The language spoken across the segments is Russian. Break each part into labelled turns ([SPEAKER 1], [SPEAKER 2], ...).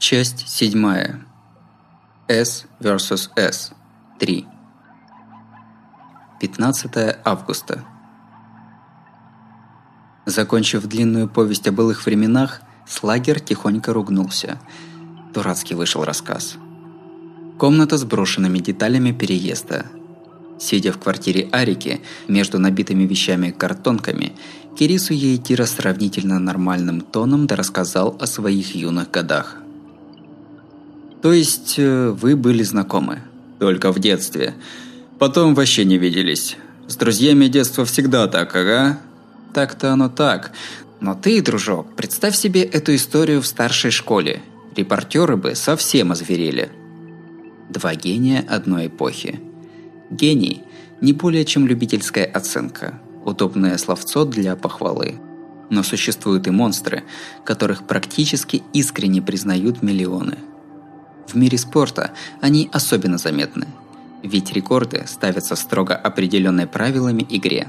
[SPEAKER 1] Часть седьмая. S vs S. 3. 15 августа. Закончив длинную повесть о былых временах, Слагер тихонько ругнулся. Дурацкий вышел рассказ. Комната с брошенными деталями переезда. Сидя в квартире Арики, между набитыми вещами и картонками, Кирису Ейтира сравнительно нормальным тоном рассказал о своих юных годах.
[SPEAKER 2] То есть э, вы были знакомы? Только в детстве. Потом вообще не виделись. С друзьями детства всегда так, ага?
[SPEAKER 1] Так-то оно так. Но ты, дружок, представь себе эту историю в старшей школе. Репортеры бы совсем озверели. Два гения одной эпохи. Гений – не более чем любительская оценка, удобное словцо для похвалы. Но существуют и монстры, которых практически искренне признают миллионы – в мире спорта они особенно заметны, ведь рекорды ставятся строго определенными правилами игре.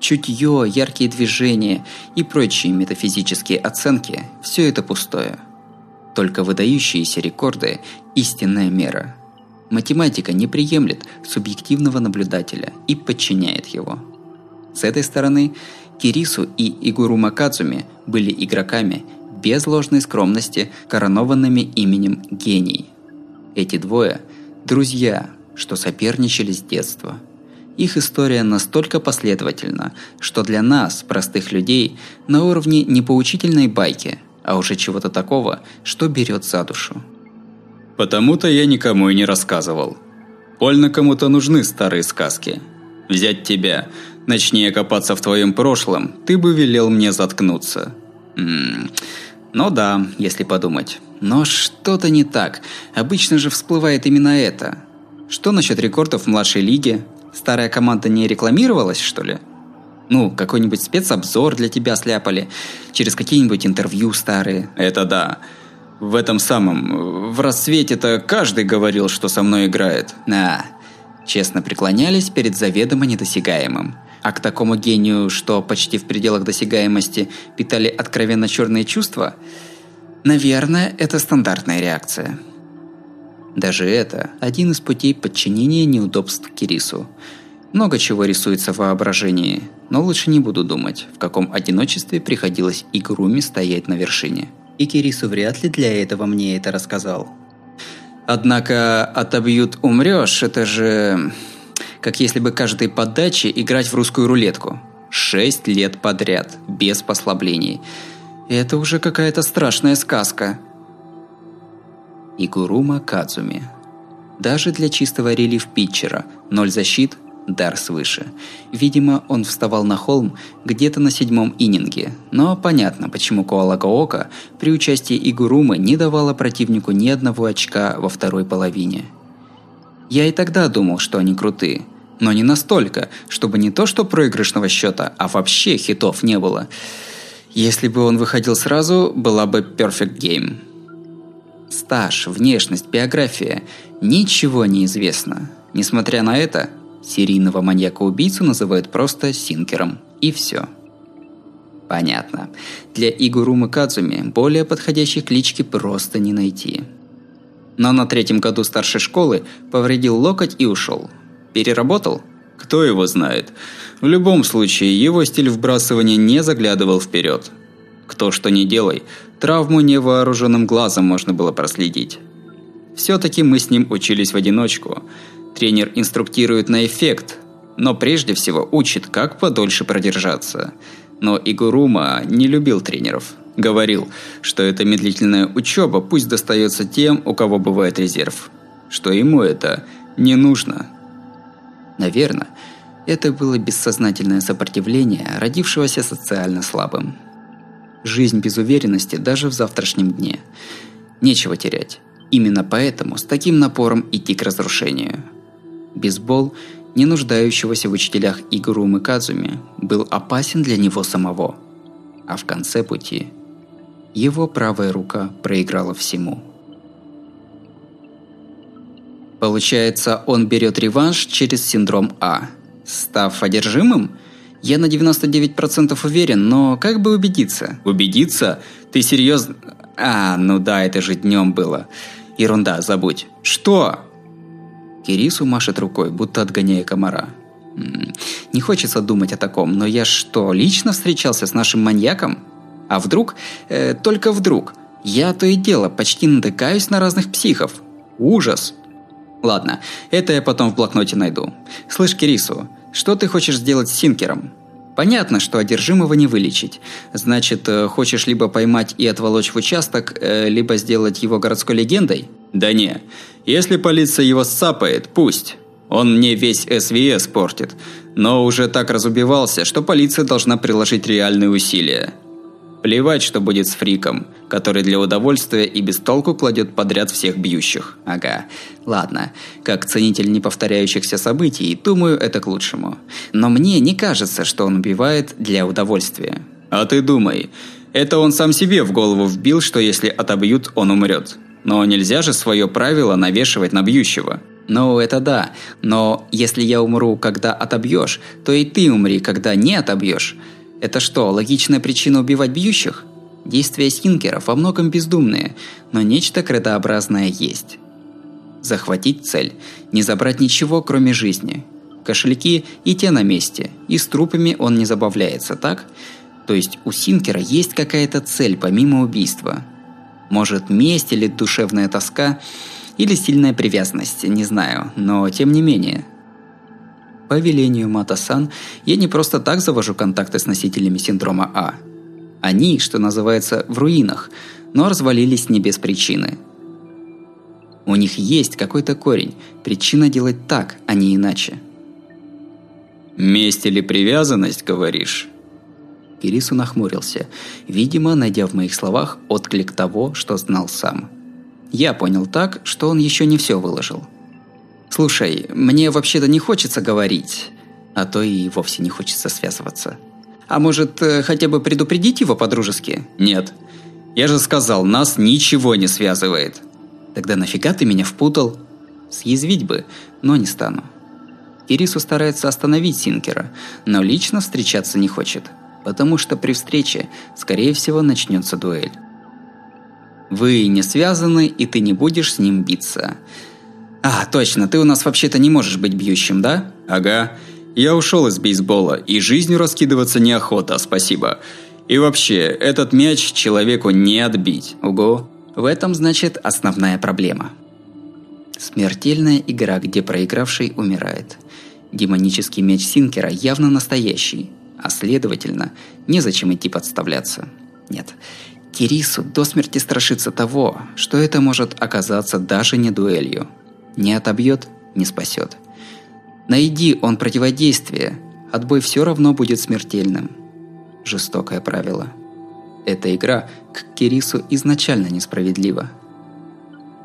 [SPEAKER 1] Чутье, яркие движения и прочие метафизические оценки – все это пустое. Только выдающиеся рекорды – истинная мера. Математика не приемлет субъективного наблюдателя и подчиняет его. С этой стороны, Кирису и Игуру Макадзуми были игроками – без ложной скромности, коронованными именем гений. Эти двое – друзья, что соперничали с детства. Их история настолько последовательна, что для нас, простых людей, на уровне не поучительной байки, а уже чего-то такого, что берет за душу.
[SPEAKER 2] Потому-то я никому и не рассказывал. Больно кому-то нужны старые сказки. Взять тебя, начни копаться в твоем прошлом, ты бы велел мне заткнуться. М
[SPEAKER 1] ну да, если подумать. Но что-то не так. Обычно же всплывает именно это. Что насчет рекордов в младшей лиге? Старая команда не рекламировалась, что ли? Ну, какой-нибудь спецобзор для тебя сляпали, через какие-нибудь интервью старые.
[SPEAKER 2] Это да. В этом самом, в рассвете-то каждый говорил, что со мной играет.
[SPEAKER 1] А, честно преклонялись перед заведомо недосягаемым а к такому гению, что почти в пределах досягаемости питали откровенно черные чувства, наверное, это стандартная реакция. Даже это – один из путей подчинения неудобств Кирису. Много чего рисуется в воображении, но лучше не буду думать, в каком одиночестве приходилось Игруми стоять на вершине. И Кирису вряд ли для этого мне это рассказал. Однако «отобьют, умрешь» – это же как если бы каждой подаче играть в русскую рулетку. Шесть лет подряд, без послаблений. Это уже какая-то страшная сказка. Игурума Кадзуми. Даже для чистого релиф-питчера ноль защит – дар свыше. Видимо, он вставал на холм где-то на седьмом ининге, но понятно, почему Коалагаока при участии Игурумы не давала противнику ни одного очка во второй половине. Я и тогда думал, что они крутые, но не настолько, чтобы не то что проигрышного счета, а вообще хитов не было. Если бы он выходил сразу, была бы perfect game. Стаж, внешность, биография – ничего не известно. Несмотря на это, серийного маньяка-убийцу называют просто Синкером. И все. Понятно. Для Игурумы Кадзуми более подходящей клички просто не найти. Но на третьем году старшей школы повредил локоть и ушел – Переработал?
[SPEAKER 2] Кто его знает. В любом случае, его стиль вбрасывания не заглядывал вперед. Кто что не делай, травму невооруженным глазом можно было проследить. Все-таки мы с ним учились в одиночку. Тренер инструктирует на эффект, но прежде всего учит, как подольше продержаться. Но Игурума не любил тренеров. Говорил, что эта медлительная учеба пусть достается тем, у кого бывает резерв. Что ему это не нужно –
[SPEAKER 1] Наверное, это было бессознательное сопротивление, родившегося социально слабым. Жизнь без уверенности даже в завтрашнем дне. Нечего терять. Именно поэтому с таким напором идти к разрушению. Бейсбол, не нуждающегося в учителях Игурумы Кадзуми, был опасен для него самого. А в конце пути его правая рука проиграла всему – Получается, он берет реванш через синдром А. Став одержимым? Я на 99% уверен, но как бы убедиться?
[SPEAKER 2] Убедиться? Ты серьезно...
[SPEAKER 1] А, ну да, это же днем было. Ерунда, забудь. Что? Кирису машет рукой, будто отгоняя комара. Не хочется думать о таком, но я что, лично встречался с нашим маньяком? А вдруг, э, только вдруг, я то и дело почти натыкаюсь на разных психов. Ужас. Ладно, это я потом в блокноте найду. Слышь, Кирису, что ты хочешь сделать с Синкером? Понятно, что одержимого не вылечить. Значит, э, хочешь либо поймать и отволочь в участок, э, либо сделать его городской легендой?
[SPEAKER 2] Да не. Если полиция его сцапает, пусть. Он мне весь СВС портит. Но уже так разубивался, что полиция должна приложить реальные усилия. Плевать, что будет с фриком, который для удовольствия и без толку кладет подряд всех бьющих.
[SPEAKER 1] Ага, ладно. Как ценитель неповторяющихся событий, думаю, это к лучшему. Но мне не кажется, что он убивает для удовольствия.
[SPEAKER 2] А ты думай. Это он сам себе в голову вбил, что если отобьют, он умрет. Но нельзя же свое правило навешивать на бьющего.
[SPEAKER 1] Ну, это да. Но если я умру, когда отобьешь, то и ты умри, когда не отобьешь. Это что, логичная причина убивать бьющих? Действия синкеров во многом бездумные, но нечто кредообразное есть. Захватить цель, не забрать ничего, кроме жизни. Кошельки и те на месте, и с трупами он не забавляется, так? То есть у Синкера есть какая-то цель помимо убийства. Может, месть или душевная тоска, или сильная привязанность, не знаю, но тем не менее – по велению Матасан я не просто так завожу контакты с носителями синдрома А. Они, что называется, в руинах, но развалились не без причины. У них есть какой-то корень, причина делать так, а не иначе.
[SPEAKER 2] «Месть или привязанность, говоришь?»
[SPEAKER 1] Кирису нахмурился, видимо, найдя в моих словах отклик того, что знал сам. Я понял так, что он еще не все выложил – «Слушай, мне вообще-то не хочется говорить, а то и вовсе не хочется связываться. А может, э, хотя бы предупредить его по-дружески?»
[SPEAKER 2] «Нет. Я же сказал, нас ничего не связывает».
[SPEAKER 1] «Тогда нафига ты меня впутал?» «Съязвить бы, но не стану». Кирису старается остановить Синкера, но лично встречаться не хочет, потому что при встрече, скорее всего, начнется дуэль. «Вы не связаны, и ты не будешь с ним биться. «А, точно, ты у нас вообще-то не можешь быть бьющим, да?»
[SPEAKER 2] «Ага. Я ушел из бейсбола, и жизнью раскидываться неохота, спасибо. И вообще, этот мяч человеку не отбить».
[SPEAKER 1] «Ого. В этом, значит, основная проблема». Смертельная игра, где проигравший умирает. Демонический меч Синкера явно настоящий, а следовательно, незачем идти подставляться. Нет, Кирису до смерти страшится того, что это может оказаться даже не дуэлью – не отобьет, не спасет. Найди он противодействие, отбой все равно будет смертельным. Жестокое правило. Эта игра к Кирису изначально несправедлива.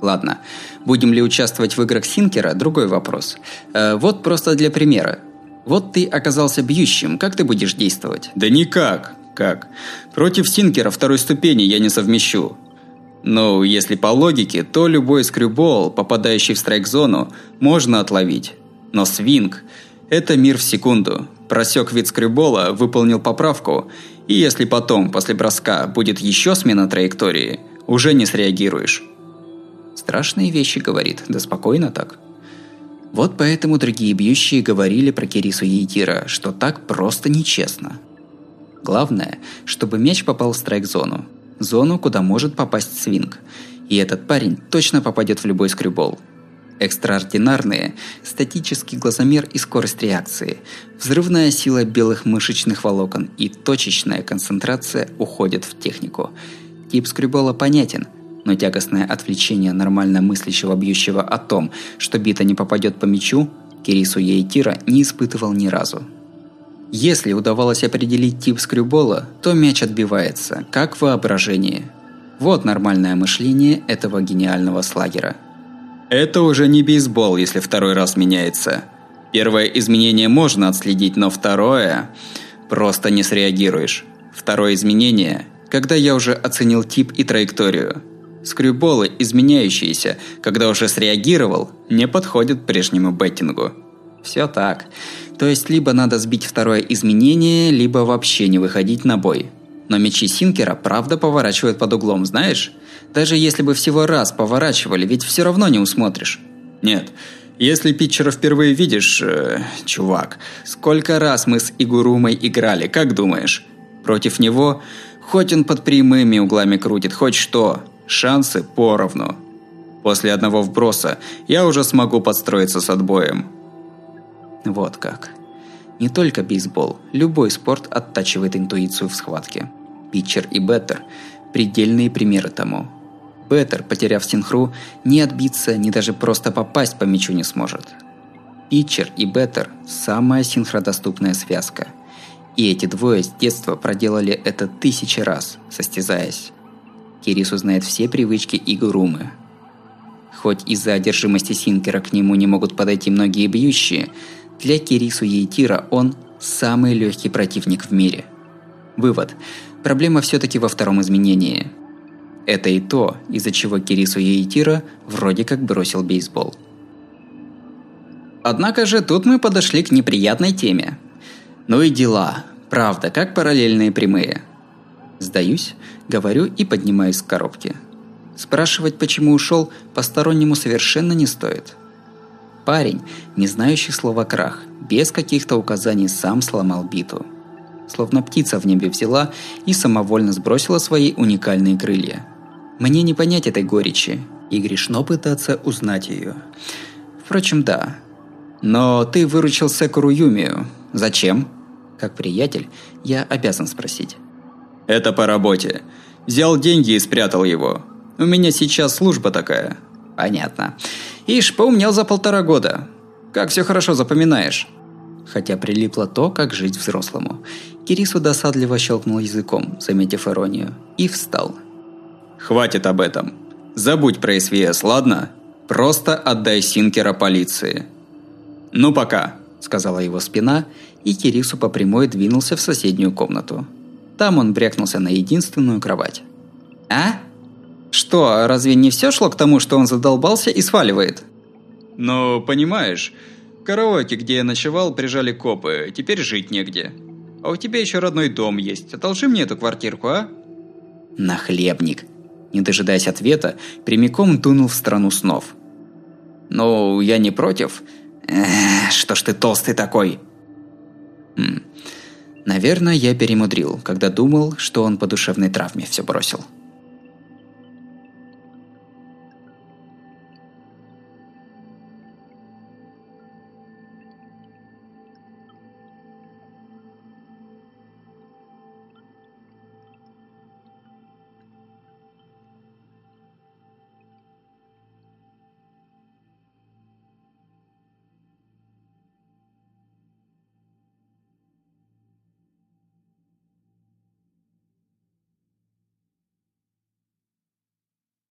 [SPEAKER 1] Ладно, будем ли участвовать в играх Синкера – другой вопрос. Э, вот просто для примера. Вот ты оказался бьющим, как ты будешь действовать?
[SPEAKER 2] Да никак. Как? Против Синкера второй ступени я не совмещу. Ну, если по логике, то любой скрюбол, попадающий в страйк-зону, можно отловить. Но свинг – это мир в секунду. Просек вид скрюбола, выполнил поправку, и если потом, после броска, будет еще смена траектории, уже не среагируешь.
[SPEAKER 1] Страшные вещи, говорит, да спокойно так. Вот поэтому другие бьющие говорили про Кирису Ейтира, что так просто нечестно. Главное, чтобы мяч попал в страйк-зону, зону, куда может попасть свинг. И этот парень точно попадет в любой скрюбол. Экстраординарные, статический глазомер и скорость реакции, взрывная сила белых мышечных волокон и точечная концентрация уходят в технику. Тип скрюбола понятен, но тягостное отвлечение нормально мыслящего бьющего о том, что бита не попадет по мячу, Кирису Ейтира не испытывал ни разу. Если удавалось определить тип скрюбола, то мяч отбивается, как воображение. Вот нормальное мышление этого гениального слагера.
[SPEAKER 2] Это уже не бейсбол, если второй раз меняется. Первое изменение можно отследить, но второе... Просто не среагируешь. Второе изменение, когда я уже оценил тип и траекторию. Скрюболы, изменяющиеся, когда уже среагировал, не подходят прежнему беттингу.
[SPEAKER 1] Все так. То есть либо надо сбить второе изменение, либо вообще не выходить на бой. Но мечи Синкера правда поворачивают под углом, знаешь? Даже если бы всего раз поворачивали, ведь все равно не усмотришь.
[SPEAKER 2] Нет, если питчера впервые видишь, э, чувак, сколько раз мы с Игурумой играли, как думаешь? Против него, хоть он под прямыми углами крутит, хоть что, шансы поровну. После одного вброса я уже смогу подстроиться с отбоем.
[SPEAKER 1] Вот как. Не только бейсбол, любой спорт оттачивает интуицию в схватке. Питчер и Беттер – предельные примеры тому. Беттер, потеряв синхру, ни отбиться, ни даже просто попасть по мячу не сможет. Питчер и Беттер – самая синхродоступная связка. И эти двое с детства проделали это тысячи раз, состязаясь. Кирису знает все привычки Игурумы. Хоть из-за одержимости Синкера к нему не могут подойти многие бьющие, для Кирису Ейтира он – самый легкий противник в мире. Вывод. Проблема все-таки во втором изменении. Это и то, из-за чего Кирису Ейтира вроде как бросил бейсбол. Однако же тут мы подошли к неприятной теме. Ну и дела. Правда, как параллельные прямые. Сдаюсь, говорю и поднимаюсь с коробки. Спрашивать, почему ушел, постороннему совершенно не стоит. Парень, не знающий слова «крах», без каких-то указаний сам сломал биту. Словно птица в небе взяла и самовольно сбросила свои уникальные крылья. Мне не понять этой горечи, и грешно пытаться узнать ее. Впрочем, да. Но ты выручил Секуру Юмию. Зачем? Как приятель, я обязан спросить.
[SPEAKER 2] Это по работе. Взял деньги и спрятал его. У меня сейчас служба такая.
[SPEAKER 1] Понятно. Ишь, поумнел за полтора года. Как все хорошо запоминаешь. Хотя прилипло то, как жить взрослому. Кирису досадливо щелкнул языком, заметив иронию, и встал.
[SPEAKER 2] «Хватит об этом. Забудь про СВС, ладно? Просто отдай Синкера полиции». «Ну пока», –
[SPEAKER 1] сказала его спина, и Кирису по прямой двинулся в соседнюю комнату. Там он брякнулся на единственную кровать. «А?» Что, разве не все шло к тому, что он задолбался и сваливает?
[SPEAKER 2] Ну, понимаешь, караоке, где я ночевал, прижали копы, теперь жить негде. А у тебя еще родной дом есть, одолжи мне эту квартирку, а?
[SPEAKER 1] Нахлебник. Не дожидаясь ответа, прямиком дунул в страну снов. Ну, я не против. Эх, что ж ты толстый такой? Хм. Наверное, я перемудрил, когда думал, что он по душевной травме все бросил.